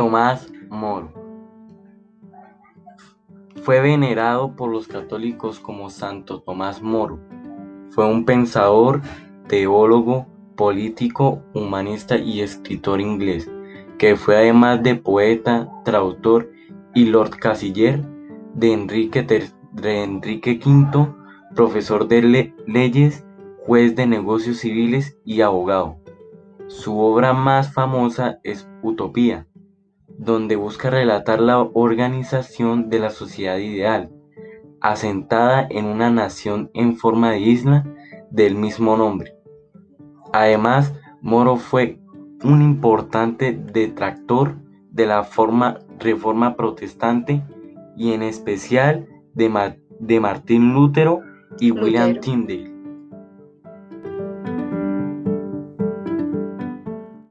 Tomás Moro fue venerado por los católicos como Santo Tomás Moro. Fue un pensador, teólogo, político, humanista y escritor inglés, que fue además de poeta, traductor y Lord Enrique, de Enrique V, profesor de leyes, juez de negocios civiles y abogado. Su obra más famosa es Utopía, donde busca relatar la organización de la sociedad ideal, asentada en una nación en forma de isla del mismo nombre. Además, Moro fue un importante detractor de la forma, reforma protestante y en especial de, de Martín Lutero y William Tyndale.